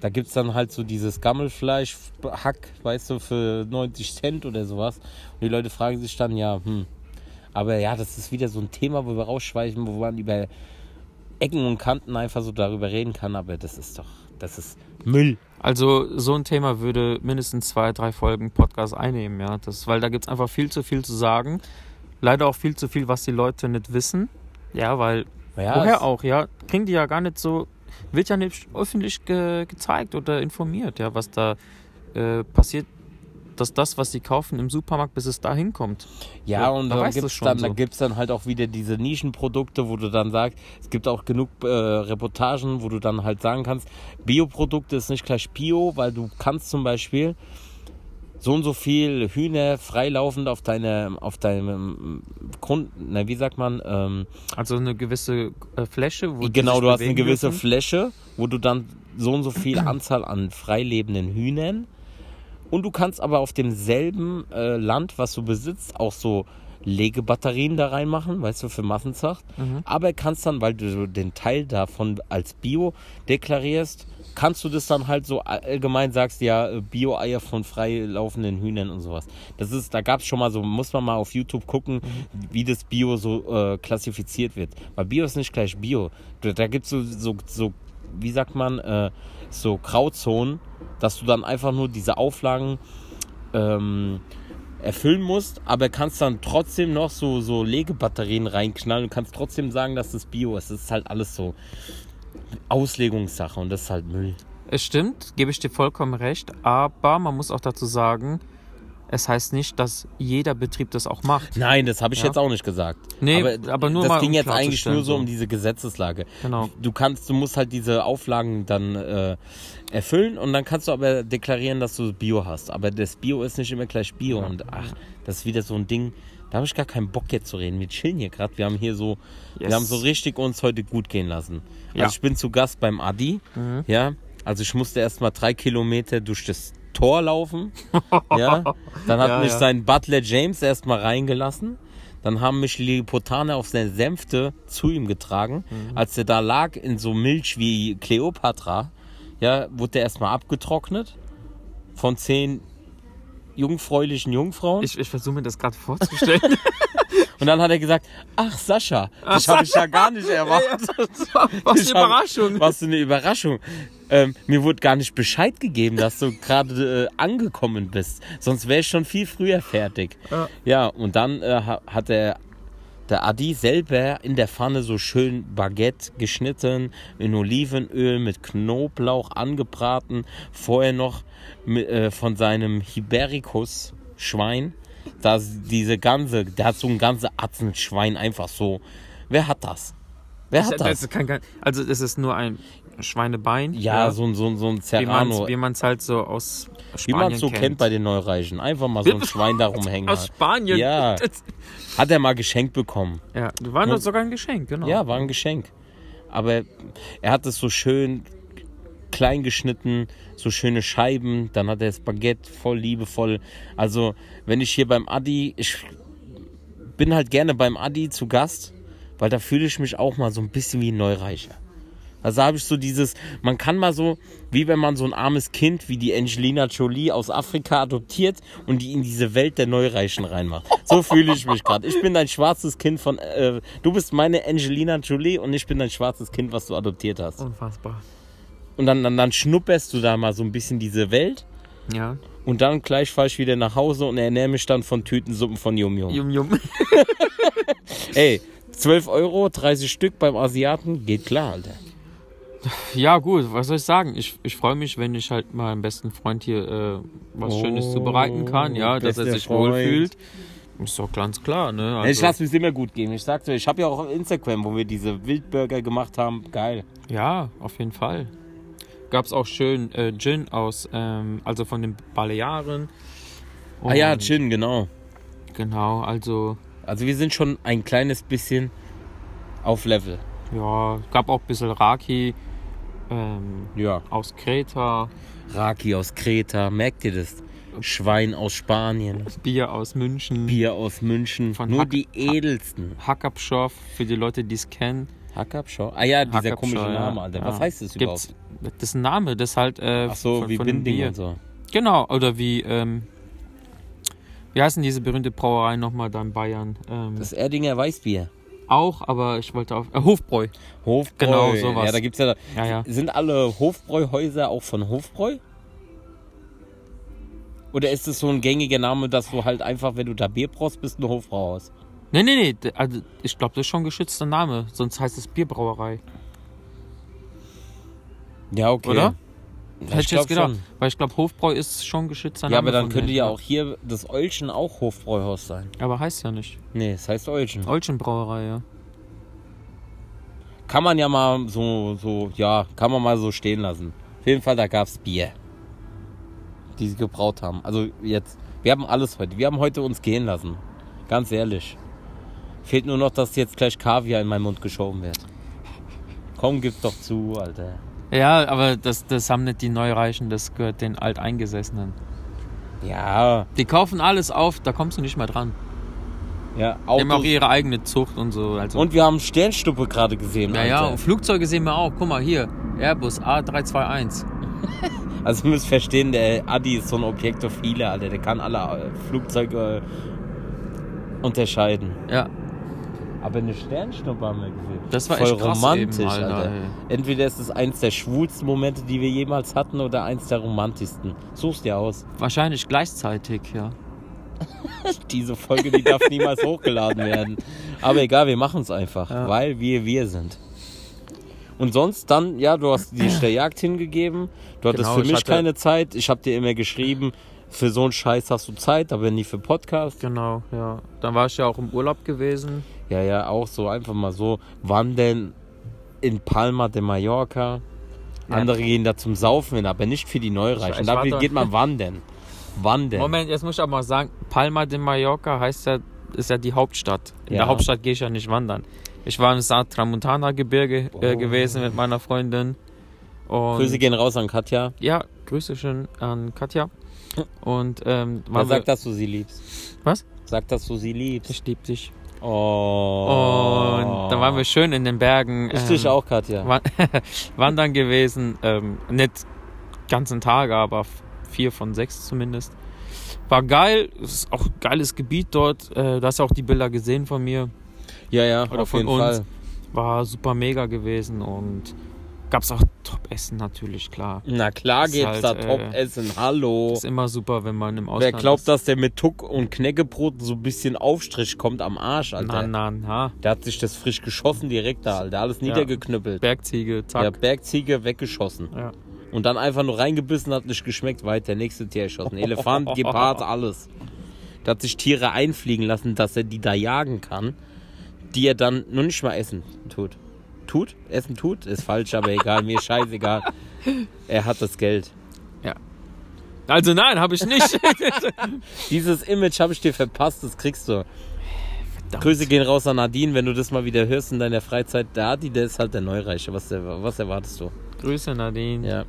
Speaker 2: Da gibt es dann halt so dieses Gammelfleisch, Hack, weißt du, für 90 Cent oder sowas. Und die Leute fragen sich dann, ja, hm. Aber ja, das ist wieder so ein Thema, wo wir rausschweifen, wo man über Ecken und Kanten einfach so darüber reden kann. Aber das ist doch, das ist Müll.
Speaker 3: Also so ein Thema würde mindestens zwei, drei Folgen Podcast einnehmen, ja. Das, weil da gibt es einfach viel zu viel zu sagen. Leider auch viel zu viel, was die Leute nicht wissen. Ja, weil
Speaker 2: Ja,
Speaker 3: woher auch, ja, kriegen die ja gar nicht so, wird ja nicht öffentlich ge gezeigt oder informiert, ja, was da äh, passiert, dass das, was sie kaufen im Supermarkt, bis es da hinkommt.
Speaker 2: Ja,
Speaker 3: Ja,
Speaker 2: und
Speaker 3: da
Speaker 2: dann gibt es dann,
Speaker 3: so.
Speaker 2: gibt's dann halt auch wieder diese Nischenprodukte, wo du dann sagst, es gibt auch genug äh, Reportagen, wo du dann halt sagen kannst, Bioprodukte ist nicht gleich Bio, weil du kannst zum Beispiel so und so viel Hühner freilaufend auf deine, auf deinem Grund, na, wie sagt man, ähm,
Speaker 3: Also eine gewisse äh, Fläche, wo
Speaker 2: genau, du hast eine gewisse
Speaker 3: dürfen.
Speaker 2: Fläche, wo du dann so und so viel Anzahl an freilebenden Hühnern und du kannst aber auf demselben äh, Land, was du besitzt, auch so Legebatterien da reinmachen, weißt du, für Massenzucht.
Speaker 3: Mhm.
Speaker 2: Aber kannst dann, weil du den Teil davon als Bio deklarierst, kannst du das dann halt so allgemein sagst, ja, äh, Bio-Eier von freilaufenden Hühnern und sowas. Das ist, da gab es schon mal so, muss man mal auf YouTube gucken,
Speaker 3: Mhm.
Speaker 2: wie das Bio so äh, klassifiziert wird. Weil Bio ist nicht gleich Bio. Da, da gibt es so, so, so, wie sagt man, äh, so Grauzonen, dass du dann einfach nur diese Auflagen ähm, erfüllen musst, aber kannst dann trotzdem noch so, so Legebatterien reinknallen und kannst trotzdem sagen, dass das Bio ist. Das ist halt alles so Auslegungssache und das ist halt Müll.
Speaker 3: Es stimmt, gebe ich dir vollkommen recht, aber man muss auch dazu sagen, es heißt nicht, dass jeder Betrieb das auch macht.
Speaker 2: Nein, das habe ich
Speaker 3: Ja.
Speaker 2: jetzt auch nicht gesagt.
Speaker 3: Nee, aber nur
Speaker 2: das
Speaker 3: mal,
Speaker 2: ging
Speaker 3: um
Speaker 2: jetzt eigentlich nur so um diese Gesetzeslage.
Speaker 3: Genau.
Speaker 2: Du kannst, du musst halt diese Auflagen dann äh, erfüllen und dann kannst du aber deklarieren, dass du Bio hast. Aber das Bio ist nicht immer gleich Bio und ach, das ist wieder so ein Ding. Da habe ich gar keinen Bock jetzt zu reden. Wir chillen hier gerade. Wir haben hier so,
Speaker 3: Yes.
Speaker 2: wir haben so richtig uns heute gut gehen lassen.
Speaker 3: Ja.
Speaker 2: Also ich bin zu Gast beim Adi. Ja, also ich musste erst mal drei Kilometer durch das Tor laufen. ja, dann hat
Speaker 3: Ja,
Speaker 2: mich
Speaker 3: ja.
Speaker 2: sein Butler James erst mal reingelassen. Dann haben mich Lilliputaner auf seine Sänfte zu ihm getragen.
Speaker 3: Mhm.
Speaker 2: Als er da lag in so Milch wie Kleopatra, ja, wurde er erstmal abgetrocknet von zehn jungfräulichen Jungfrauen.
Speaker 3: Ich, ich versuche mir das gerade vorzustellen.
Speaker 2: Und dann hat er gesagt, ach Sascha, das habe ich ja gar nicht erwartet.
Speaker 3: Was eine
Speaker 2: hab-
Speaker 3: Überraschung.
Speaker 2: Was für eine Überraschung. Ähm, mir wurde gar nicht Bescheid gegeben, dass du gerade äh, angekommen bist. Sonst wäre ich schon viel früher fertig.
Speaker 3: Ja.
Speaker 2: Ja, und dann äh, ha- hat der, der Adi selber in der Pfanne so schön Baguette geschnitten, in Olivenöl mit Knoblauch angebraten. Vorher noch mit, äh, von seinem Hibericus Schwein. Da diese ganze, der hat so ein ganze Atzen Schwein einfach so. Wer hat das? Wer hat
Speaker 3: Das
Speaker 2: das?
Speaker 3: also es ist nur ein Schweinebein.
Speaker 2: Ja, so ein, so ein, so ein
Speaker 3: wie man
Speaker 2: Serrano.
Speaker 3: es halt so aus
Speaker 2: Wie
Speaker 3: Spanien
Speaker 2: man es so kennt. bei den Neureichen. Einfach mal so ein Schwein da rumhängen.
Speaker 3: Aus. Spanien.
Speaker 2: Ja. Hat er mal geschenkt bekommen.
Speaker 3: ja, war nur sogar ein Geschenk, genau.
Speaker 2: Ja, war ein Geschenk. Aber er hat es so schön klein geschnitten, so schöne Scheiben. Dann hat er das Baguette voll liebevoll. Also, wenn ich hier beim Adi, ich bin halt gerne beim Adi zu Gast, weil da fühle ich mich auch mal so ein bisschen wie ein Neureicher. Also habe ich so dieses, man kann mal so, wie wenn man so ein armes Kind wie die Angelina Jolie aus Afrika adoptiert und die in diese Welt der Neureichen reinmacht. So fühle ich mich gerade. Ich bin ein schwarzes Kind von, äh, du bist meine Angelina Jolie und ich bin ein schwarzes Kind, was du adoptiert hast.
Speaker 3: Unfassbar.
Speaker 2: Und dann, dann, dann schnupperst du da mal so ein bisschen diese Welt
Speaker 3: Ja.
Speaker 2: Und dann gleich fahre ich wieder nach Hause und ernähre mich dann von Tütensuppen von Yum Yum.
Speaker 3: Jum, jum.
Speaker 2: Ey, 12 Euro, 30 Stück beim Asiaten, geht klar, Alter.
Speaker 3: Ja, gut, was soll ich sagen? Ich, ich freue mich, wenn ich halt meinem besten Freund hier äh, was Schönes
Speaker 2: Oh,
Speaker 3: zubereiten kann, ja, dass er sich
Speaker 2: Freund.
Speaker 3: wohlfühlt. Ist doch ganz klar, ne?
Speaker 2: ich
Speaker 3: Also,
Speaker 2: lasse es immer gut gehen. Ich sag's dir, ich habe ja auch auf Instagram, wo wir diese Wildburger gemacht haben. Geil.
Speaker 3: ja, auf jeden Fall. Gab es auch schön äh, Gin aus, ähm, also von den Balearen.
Speaker 2: ah ja,
Speaker 3: Und-
Speaker 2: Gin, genau.
Speaker 3: Genau, also
Speaker 2: Also wir sind schon ein kleines bisschen auf Level.
Speaker 3: ja, gab auch ein bisschen Raki ähm,
Speaker 2: Ja.
Speaker 3: aus Kreta,
Speaker 2: Raki aus Kreta, merkt ihr das? Schwein aus Spanien,
Speaker 3: Bier aus München,
Speaker 2: Bier aus München.
Speaker 3: Von
Speaker 2: Nur
Speaker 3: Hack-
Speaker 2: die edelsten.
Speaker 3: Hackabschoff für die Leute, die es kennen.
Speaker 2: Hackabschau? Ah ja, dieser komische. Name, Alter. Was
Speaker 3: Ja.
Speaker 2: heißt das
Speaker 3: Gibt's,
Speaker 2: überhaupt?
Speaker 3: das ist ein Name, das halt äh,
Speaker 2: Ach so,
Speaker 3: von,
Speaker 2: wie
Speaker 3: von
Speaker 2: Binding
Speaker 3: Bier.
Speaker 2: und so.
Speaker 3: Genau, oder wie ähm, wie heißen diese berühmte Brauerei nochmal da in Bayern? Ähm,
Speaker 2: Das Erdinger Weißbier.
Speaker 3: Auch, aber ich wollte auf äh, Hofbräu.
Speaker 2: Hofbräu.
Speaker 3: Genau, sowas.
Speaker 2: Ja, da gibt's ja.
Speaker 3: Ja, ja.
Speaker 2: Sind alle Hofbräuhäuser auch von Hofbräu? Oder ist es so ein gängiger Name, dass du halt einfach, wenn du da Bier brauchst, bist ein Hofbrauhaus?
Speaker 3: Nee, nee, nee, also ich glaube, das ist schon ein geschützter Name, sonst heißt es Bierbrauerei.
Speaker 2: Ja, okay.
Speaker 3: Oder? Hätte ich jetzt gedacht.
Speaker 2: schon.
Speaker 3: Weil ich glaube, Hofbräu ist schon geschützter Name.
Speaker 2: Ja, aber dann
Speaker 3: von
Speaker 2: könnte ja auch hier das Eulchen auch Hofbräuhaus sein.
Speaker 3: Aber heißt ja nicht.
Speaker 2: Nee, es heißt Eulchen.
Speaker 3: Olchenbrauerei, ja.
Speaker 2: Kann man ja mal so, so, ja, kann man mal so stehen lassen. Auf jeden Fall, da gab's Bier. Die sie gebraut haben. Also jetzt, wir haben alles heute. Wir haben heute uns gehen lassen. Ganz ehrlich. Fehlt nur noch, dass jetzt gleich Kaviar in meinen Mund geschoben wird. Komm, gib doch zu, Alter.
Speaker 3: Ja, aber das, das haben nicht die Neureichen, das gehört den Alteingesessenen.
Speaker 2: Ja,
Speaker 3: Die kaufen alles auf, da kommst du nicht mehr dran.
Speaker 2: ja,
Speaker 3: Die haben auch
Speaker 2: Autos.
Speaker 3: ihre eigene Zucht und so. Also.
Speaker 2: Und wir haben Sternstuppe gerade gesehen,
Speaker 3: ja, ja, und Flugzeuge sehen wir auch. Guck mal hier, Airbus A321.
Speaker 2: Also ihr müsst verstehen, der Adi ist so ein Objektophile, Alter. Der kann alle äh, Flugzeuge äh, unterscheiden.
Speaker 3: Ja,
Speaker 2: Aber eine Sternschnuppe haben wir gesehen.
Speaker 3: Das war
Speaker 2: Voll
Speaker 3: echt krass
Speaker 2: romantisch,
Speaker 3: eben, Alter,
Speaker 2: Alter. Entweder ist es eins der schwulsten Momente, die wir jemals hatten, oder eins der romantischsten. Such's dir aus.
Speaker 3: wahrscheinlich gleichzeitig, ja.
Speaker 2: Diese Folge, die darf niemals hochgeladen werden. Aber egal, wir machen es einfach,
Speaker 3: Ja.
Speaker 2: weil wir wir sind. Und sonst dann, ja, du hast dich der Jagd hingegeben. Du hattest
Speaker 3: Genau,
Speaker 2: für
Speaker 3: ich
Speaker 2: mich
Speaker 3: hatte-
Speaker 2: keine Zeit. Ich habe dir immer geschrieben, für so einen Scheiß hast du Zeit, aber nie für Podcast.
Speaker 3: Genau, ja. Dann war ich ja auch im Urlaub gewesen.
Speaker 2: Ja, ja, auch so einfach mal so wandern in Palma de Mallorca.
Speaker 3: Ja.
Speaker 2: Andere gehen da zum Saufen hin, aber nicht für die Neureichen.
Speaker 3: Ich
Speaker 2: Da geht man wandern. Wandern.
Speaker 3: Moment, jetzt muss ich aber mal sagen, Palma de Mallorca heißt ja, ist ja die Hauptstadt. In
Speaker 2: Ja.
Speaker 3: der Hauptstadt gehe ich ja nicht wandern. Ich war im Sa Tramontana Gebirge äh,
Speaker 2: Oh.
Speaker 3: gewesen mit meiner Freundin. Und
Speaker 2: Grüße gehen raus an Katja.
Speaker 3: Ja, Grüße schön an Katja. Und ähm,
Speaker 2: sagt, dass du sie liebst?
Speaker 3: Was?
Speaker 2: Sag, dass du sie liebst.
Speaker 3: ich lieb dich.
Speaker 2: Oh.
Speaker 3: Und dann waren wir schön in den Bergen.
Speaker 2: Ich dich
Speaker 3: ähm,
Speaker 2: auch, Katja.
Speaker 3: wa- wandern gewesen. Ähm, nicht ganzen Tage, aber vier von sechs zumindest. War geil. Es ist auch ein geiles Gebiet dort. Äh, du hast ja auch die Bilder gesehen von mir.
Speaker 2: Ja, ja,
Speaker 3: Oder
Speaker 2: auf
Speaker 3: von
Speaker 2: jeden
Speaker 3: uns.
Speaker 2: Fall.
Speaker 3: War super mega gewesen und gab es auch Top-Essen natürlich, klar.
Speaker 2: Na klar
Speaker 3: Ist
Speaker 2: geht's
Speaker 3: halt,
Speaker 2: da
Speaker 3: äh,
Speaker 2: Top-Essen. Hallo.
Speaker 3: Ist immer super, wenn man im
Speaker 2: Wer
Speaker 3: Ausland
Speaker 2: glaubt,
Speaker 3: ist.
Speaker 2: dass der mit Tuck und Knäckebrot so ein bisschen Aufstrich kommt am Arsch, Alter?
Speaker 3: Na, na, na.
Speaker 2: Der hat sich das frisch geschossen direkt da, Alter. Alles
Speaker 3: Ja.
Speaker 2: niedergeknüppelt.
Speaker 3: Bergziege, zack.
Speaker 2: Ja, Bergziege weggeschossen.
Speaker 3: Ja.
Speaker 2: Und dann einfach nur reingebissen, hat nicht geschmeckt, weiter. Nächste Tier erschossen. Elefant, Gepard, alles. Der hat sich Tiere einfliegen lassen, dass er die da jagen kann, die er dann nur nicht mal essen tut. Tut? Essen tut? Ist falsch, aber egal, mir scheißegal. Er hat das Geld.
Speaker 3: Also nein, habe ich nicht.
Speaker 2: Dieses Image habe ich dir verpasst, das kriegst du. Grüße gehen raus an Nadine, wenn du das mal wieder hörst in deiner Freizeit. Der Adi, der ist halt der Neureiche. Was, was erwartest du?
Speaker 3: Grüße Nadine.
Speaker 2: Ja.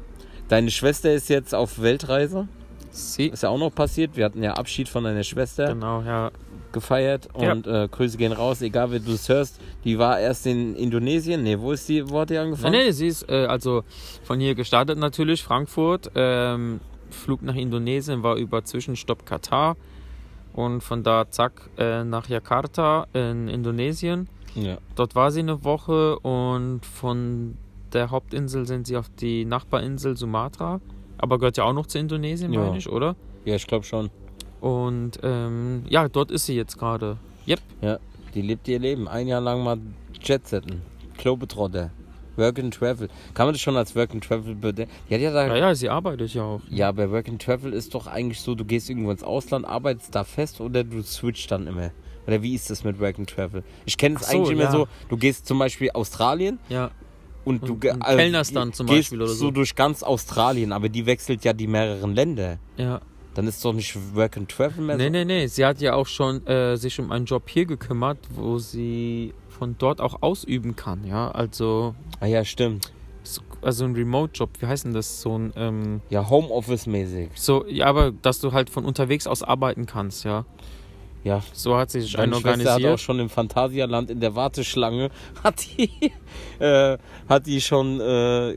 Speaker 2: Deine Schwester ist jetzt auf Weltreise.
Speaker 3: Sie.
Speaker 2: Ist ja auch noch passiert. Wir hatten ja Abschied von deiner Schwester
Speaker 3: Genau, ja.
Speaker 2: Gefeiert.
Speaker 3: Ja.
Speaker 2: Und äh, Grüße gehen raus, egal wer du es hörst. Die war erst in Indonesien. Nee, wo ist die, wo hat die angefangen?
Speaker 3: nee, sie ist äh, also von hier gestartet natürlich, Frankfurt. Ähm, Flug nach Indonesien war über Zwischenstopp Katar. Und von da zack äh, nach Jakarta in Indonesien.
Speaker 2: Ja.
Speaker 3: Dort war sie eine Woche und von der Hauptinsel sind sie auf die Nachbarinsel Sumatra. Aber gehört ja auch noch zu Indonesien,
Speaker 2: Ja.
Speaker 3: meine ich, oder?
Speaker 2: Ja, ich glaube schon.
Speaker 3: Und ähm, ja, dort ist sie jetzt gerade. Yep.
Speaker 2: Ja, die lebt ihr Leben. Ein Jahr lang mal Jetsetten. Globetrotter. Work and Travel. Kann man das schon als Work and Travel bedenken? Ja da
Speaker 3: Ja, ja, sie arbeitet ja auch.
Speaker 2: Ja, aber Work and Travel ist doch eigentlich so, du gehst irgendwo ins Ausland, arbeitest da fest oder du switcht dann immer. Oder wie ist das mit Work and Travel? Ich kenne es
Speaker 3: so,
Speaker 2: eigentlich immer
Speaker 3: ja.
Speaker 2: so, du gehst zum Beispiel Australien
Speaker 3: Ja.
Speaker 2: und, du
Speaker 3: Und-
Speaker 2: äh,
Speaker 3: kellnerst dann zum
Speaker 2: gehst
Speaker 3: Beispiel oder
Speaker 2: so
Speaker 3: so.
Speaker 2: durch ganz Australien, aber die wechselt ja die mehreren Länder.
Speaker 3: Ja.
Speaker 2: Dann ist doch nicht Work and Travel mehr
Speaker 3: Nee,
Speaker 2: so.
Speaker 3: nee, nee. Sie hat ja auch schon äh, sich um einen Job hier gekümmert, wo sie von dort auch ausüben kann, ja. Also,
Speaker 2: Ah ja, stimmt.
Speaker 3: so- also ein Remote-Job, wie heißt denn das? So ein, ähm,
Speaker 2: Ja, Homeoffice-mäßig.
Speaker 3: so, ja, aber dass du halt von unterwegs aus arbeiten kannst, ja.
Speaker 2: Ja,
Speaker 3: So hat sich einen
Speaker 2: Meine Schwester hat auch schon im Phantasialand in der Warteschlange hat die, äh, hat die schon äh,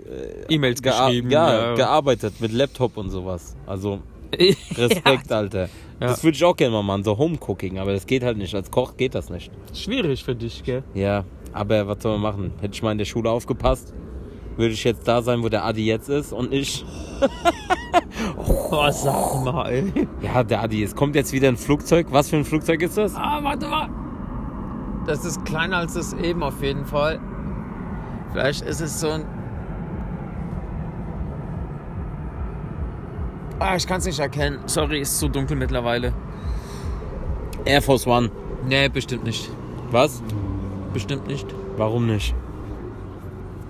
Speaker 3: E-Mails geschrieben.
Speaker 2: ja,
Speaker 3: ja.
Speaker 2: gearbeitet mit Laptop und sowas. Also Respekt, Alter.
Speaker 3: Ja.
Speaker 2: Das würde ich auch gerne mal machen, so Homecooking, aber das geht halt nicht. Als Koch geht das nicht.
Speaker 3: Schwierig für dich, gell?
Speaker 2: Ja, aber was soll man machen? Hätte ich mal in der Schule aufgepasst, würde ich jetzt da sein, wo der Adi jetzt ist und ich.
Speaker 3: Oh, sag mal, ey.
Speaker 2: Ja, der Adi, es kommt jetzt wieder ein Flugzeug. Was für ein Flugzeug ist das?
Speaker 3: Ah, warte mal. Das ist kleiner als das eben auf jeden Fall. Vielleicht ist es so ein. Ah, ich kann es nicht erkennen. Sorry, ist zu dunkel mittlerweile.
Speaker 2: Air Force One.
Speaker 3: Nee, bestimmt nicht.
Speaker 2: Was?
Speaker 3: Bestimmt nicht.
Speaker 2: Warum nicht?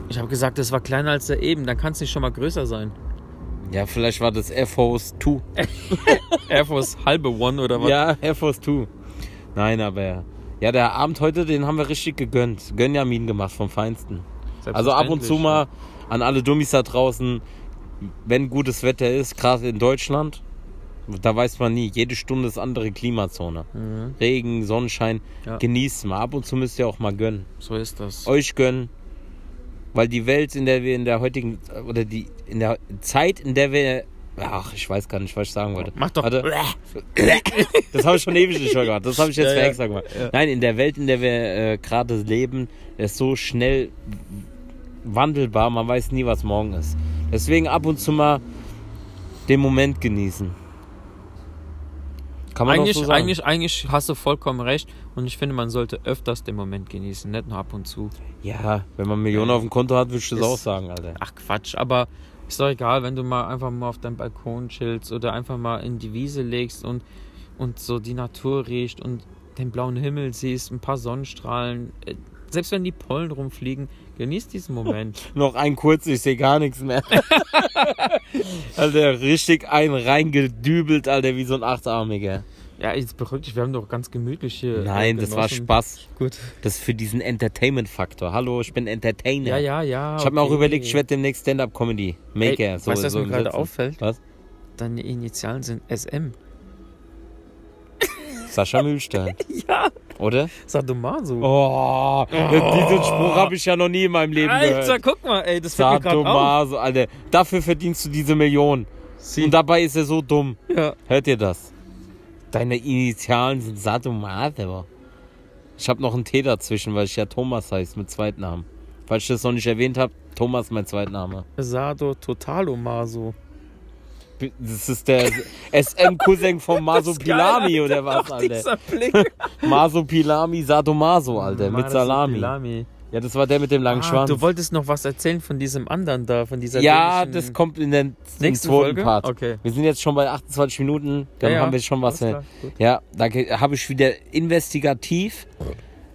Speaker 3: Ich habe gesagt, das war kleiner als der eben. Dann kann es nicht schon mal größer sein.
Speaker 2: Ja, vielleicht war das Air Force 2.
Speaker 3: Air Force halbe One oder was?
Speaker 2: Ja, Air Force 2. Nein, aber ja, der Abend heute, den haben wir richtig gegönnt. Gönjamin gemacht vom Feinsten. Also ab und zu mal an alle Dummies da draußen, wenn gutes Wetter ist, gerade in Deutschland, da weiß man nie, jede Stunde ist andere Klimazone.
Speaker 3: Mhm.
Speaker 2: Regen, Sonnenschein,
Speaker 3: Ja.
Speaker 2: genießt mal. Ab und zu müsst ihr auch mal gönnen.
Speaker 3: So ist das.
Speaker 2: Euch gönnen, weil die Welt, in der wir in der heutigen, oder die, in der Zeit, in der wir, ach, ich weiß gar nicht, was ich sagen wollte.
Speaker 3: Mach doch.
Speaker 2: Warte. Das habe ich schon ewig nicht gemacht. Das habe ich jetzt
Speaker 3: Ja,
Speaker 2: extra gemacht.
Speaker 3: Ja.
Speaker 2: Nein, in der Welt, in der wir äh, gerade leben, ist so schnell wandelbar. Man weiß nie, was morgen ist. Deswegen ab und zu mal den Moment genießen. Kann man
Speaker 3: Eigentlich,
Speaker 2: auch so sagen.
Speaker 3: eigentlich, eigentlich hast du vollkommen recht. Und ich finde, man sollte öfters den Moment genießen, nicht nur ab und zu.
Speaker 2: Ja, wenn man Millionen auf dem Konto hat, würde ich das auch sagen, Alter.
Speaker 3: Ach Quatsch, aber ist doch egal, wenn du mal einfach mal auf deinem Balkon chillst oder einfach mal in die Wiese legst und, und so die Natur riecht und den blauen Himmel siehst, ein paar Sonnenstrahlen. Äh, Selbst wenn die Pollen rumfliegen, genieß diesen Moment.
Speaker 2: Noch ein kurz, ich sehe gar nichts mehr. Alter, richtig ein reingedübelt, Alter, wie so ein Achtarmiger.
Speaker 3: Ja, jetzt beruhig dich, wir haben doch ganz gemütlich hier. äh,
Speaker 2: Nein, das war. Spaß.
Speaker 3: Gut.
Speaker 2: Das ist für diesen Entertainment-Faktor. Hallo, ich bin Entertainer.
Speaker 3: Ja, ja, ja.
Speaker 2: Ich habe mir auch
Speaker 3: okay.
Speaker 2: überlegt, ich werde demnächst Stand-Up-Comedy Maker.
Speaker 3: Ey,
Speaker 2: so,
Speaker 3: weißt du, was
Speaker 2: so
Speaker 3: mir gerade auffällt?
Speaker 2: Was?
Speaker 3: Deine Initialen sind SM.
Speaker 2: Sascha Mühlstein.
Speaker 3: Ja.
Speaker 2: Oder?
Speaker 3: Sadomaso.
Speaker 2: Oh, diesen Spruch habe ich ja noch nie in meinem Leben
Speaker 3: Alter,
Speaker 2: gehört.
Speaker 3: guck mal, ey, das fällt mir gerade auf.
Speaker 2: Sadomaso, Alter. Dafür verdienst du diese Million.
Speaker 3: Sie.
Speaker 2: Und dabei ist er so dumm.
Speaker 3: ja.
Speaker 2: Hört ihr das? Deine Initialen sind Sadomaso. Ich habe noch einen T dazwischen, weil ich ja Thomas heiße mit Zweitnamen. Falls ich das noch nicht erwähnt habe, Thomas mein Zweitname.
Speaker 3: Sado Totalomaso.
Speaker 2: Das ist der SM-Cousin von Maso Pilami oder was, Alter? Maso Pilami Sadomaso, Alter, mit Salami.
Speaker 3: Pilami.
Speaker 2: Ja, das war der mit dem langen
Speaker 3: Ah,
Speaker 2: Schwanz.
Speaker 3: du wolltest noch was erzählen von diesem anderen da, von dieser
Speaker 2: ja, das kommt in der im
Speaker 3: Nächsten
Speaker 2: zweiten
Speaker 3: Folge?
Speaker 2: Part.
Speaker 3: Okay.
Speaker 2: Wir sind jetzt schon bei 28 Minuten, dann
Speaker 3: Ja,
Speaker 2: haben wir schon was. Äh,
Speaker 3: klar.
Speaker 2: Ja, da habe ich wieder investigativ.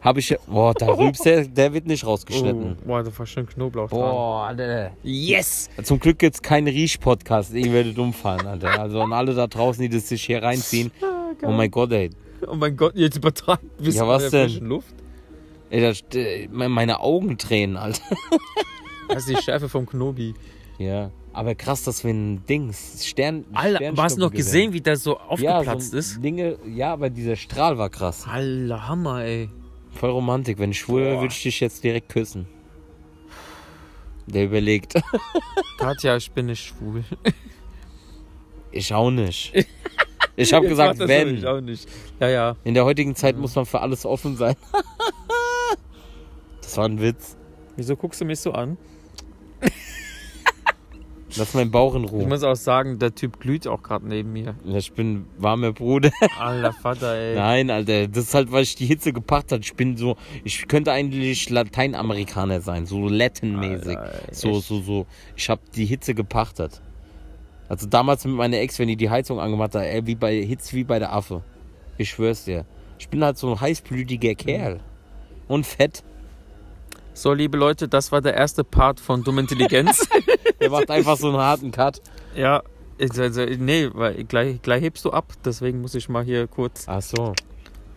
Speaker 2: Habe ich. Boah, da rübst der, der wird nicht rausgeschnitten.
Speaker 3: Oh, boah, da war schön Knoblauch.
Speaker 2: Boah, Alter.
Speaker 3: Yes!
Speaker 2: Zum Glück gibt es keinen Riech-Podcast. Ich werde dumm fallen, Alter. Also an alle da draußen, die das sich hier reinziehen. Oh mein Gott, ey.
Speaker 3: Oh mein Gott, jetzt übertragen. Bist
Speaker 2: Ja, was denn?
Speaker 3: Luft?
Speaker 2: ey das, äh, meine Augen tränen, Alter.
Speaker 3: Das ist die Schärfe vom Knobi.
Speaker 2: Ja. Aber krass, dass wir ein Dings. Stern.
Speaker 3: Alter, hast du noch
Speaker 2: gewinnen.
Speaker 3: gesehen, wie der so
Speaker 2: ja,
Speaker 3: aufgeplatzt
Speaker 2: so
Speaker 3: ist?
Speaker 2: Dinge, ja, aber dieser Strahl war krass.
Speaker 3: Alter, Hammer, ey.
Speaker 2: Voll Romantik. Wenn ich schwul wäre, würde ich dich jetzt direkt küssen. Der überlegt.
Speaker 3: Katja, ich bin nicht schwul.
Speaker 2: Ich auch nicht. Ich habe gesagt, wenn.
Speaker 3: Ich auch nicht. Ja, ja.
Speaker 2: In der heutigen Zeit muss man für alles offen sein. Das war ein Witz.
Speaker 3: Wieso guckst du mich so an?
Speaker 2: Lass meinen Bauch in
Speaker 3: Ich
Speaker 2: Ruhe.
Speaker 3: muss auch sagen, der Typ glüht auch gerade neben mir.
Speaker 2: Ich bin warmer Bruder.
Speaker 3: Alter Vater, ey.
Speaker 2: Nein, Alter, das ist halt, weil ich die Hitze gepackt habe. Ich bin so, ich könnte eigentlich Lateinamerikaner sein, so Latin-mäßig. So, so, so. Ich habe die Hitze gepachtet. Also damals mit meiner Ex, wenn die die Heizung angemacht hat, ey, wie bei Hitze wie bei der Affe. Ich schwör's dir. Ich bin halt so ein heißblütiger Kerl. Und fett.
Speaker 3: So, liebe Leute, das war der erste Part von Dumme Intelligenz.
Speaker 2: Der macht einfach so einen harten Cut.
Speaker 3: ja, also, nee, weil gleich, gleich hebst du ab. Deswegen muss ich mal hier kurz.
Speaker 2: Ach so.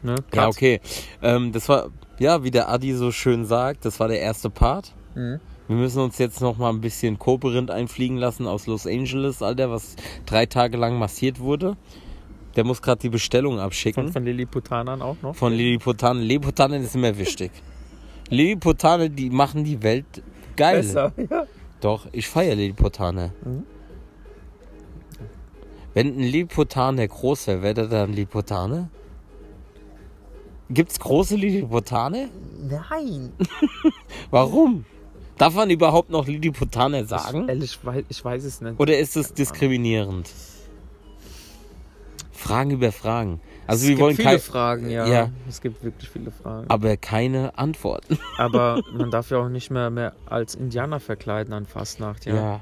Speaker 3: Ne,
Speaker 2: Ja, okay. Ähm, das war, ja, wie der Adi so schön sagt, das war der erste Part.
Speaker 3: Mhm.
Speaker 2: Wir müssen uns jetzt noch mal ein bisschen Kooperant einfliegen lassen aus Los Angeles, Alter, was drei Tage lang massiert wurde. Der muss gerade die Bestellung abschicken.
Speaker 3: Von, von Lilliputanern auch noch.
Speaker 2: Von Lilliputanen. Lilliputanen ist immer wichtig. Lilliputane, die machen die Welt geil.
Speaker 3: Besser, ja.
Speaker 2: Doch, ich feiere Lilliputane.
Speaker 3: Mhm.
Speaker 2: Wenn ein Lilliputaner groß wäre, wäre der dann Lilliputane? Gibt's große Lilliputane?
Speaker 3: Nein.
Speaker 2: Warum? Darf man überhaupt noch Lilliputaner sagen?
Speaker 3: Ehrlich, ich weiß, ich weiß es nicht.
Speaker 2: Oder ist es diskriminierend? Fragen über Fragen. Also
Speaker 3: es
Speaker 2: wir
Speaker 3: gibt
Speaker 2: wollen
Speaker 3: viele Fragen, ja.
Speaker 2: Ja.
Speaker 3: Es gibt wirklich viele Fragen.
Speaker 2: aber keine Antworten.
Speaker 3: Aber man darf ja auch nicht mehr, mehr als Indianer verkleiden an Fastnacht, ja.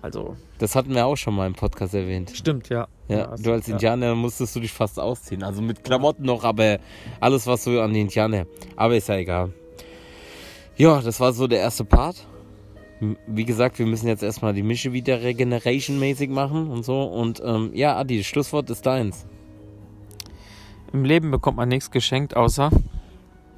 Speaker 3: Also,
Speaker 2: das hatten wir auch schon mal im Podcast erwähnt.
Speaker 3: stimmt, ja.
Speaker 2: Ja,
Speaker 3: also,
Speaker 2: du als Indianer musstest du dich fast ausziehen. Also mit Klamotten noch, aber alles was so an die Indianer. Aber ist ja egal. Ja, das war so der erste Part. Wie gesagt, wir müssen jetzt erstmal die Mische wieder regeneration-mäßig machen und so. Und ähm, ja, Adi, das Schlusswort ist deins.
Speaker 3: Im Leben bekommt man nichts geschenkt, außer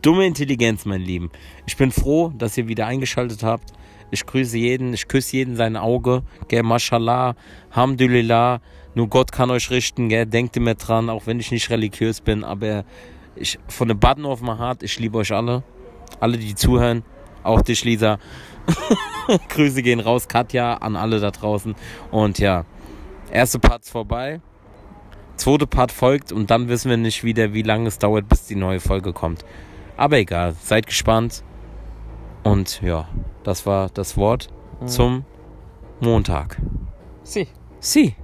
Speaker 2: Dumme Intelligenz, mein Lieben. Ich bin froh, dass ihr wieder eingeschaltet habt. Ich grüße jeden, ich küsse jeden sein Auge. Gell, Mashallah, Hamdulillah. Nur Gott kann euch richten, gell. Denkt immer dran, auch wenn ich nicht religiös bin. Aber ich, von dem Button auf mein Hart, ich liebe euch alle. Alle, die zuhören. Auch dich, Lisa. Grüße gehen raus, Katja, an alle da draußen. Und ja, erste Part ist vorbei zweite Part folgt und dann wissen wir nicht wieder, wie lange es dauert, bis die neue Folge kommt. Aber egal, seid gespannt. Und ja, das war das Wort mhm. zum Montag. Si. Si.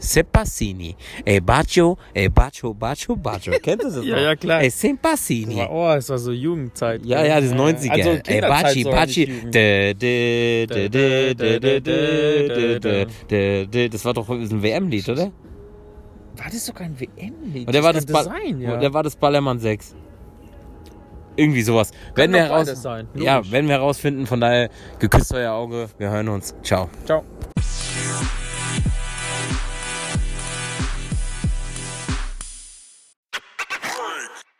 Speaker 2: Sepassini. E bacio, e bacio, bacio, bacio. Kennt ihr das?
Speaker 3: ja,
Speaker 2: noch?
Speaker 3: ja, klar.
Speaker 2: E Sepassini.
Speaker 3: Oh, es war so Jugendzeit.
Speaker 2: Ja, ja, das 90er.
Speaker 3: Also e
Speaker 2: baci, baci. Das war doch ein WM-Lied, oder?
Speaker 3: War das sogar ein WM-Lied?
Speaker 2: Oder war das, Ball
Speaker 3: sein, ja.
Speaker 2: Oder war das Ballermann 6? Irgendwie sowas. Werden wir
Speaker 3: doch beides
Speaker 2: heraus
Speaker 3: sein,
Speaker 2: ja, werden wir herausfinden. Von daher, geküsst euer Auge. Wir hören uns. Ciao.
Speaker 3: Ciao.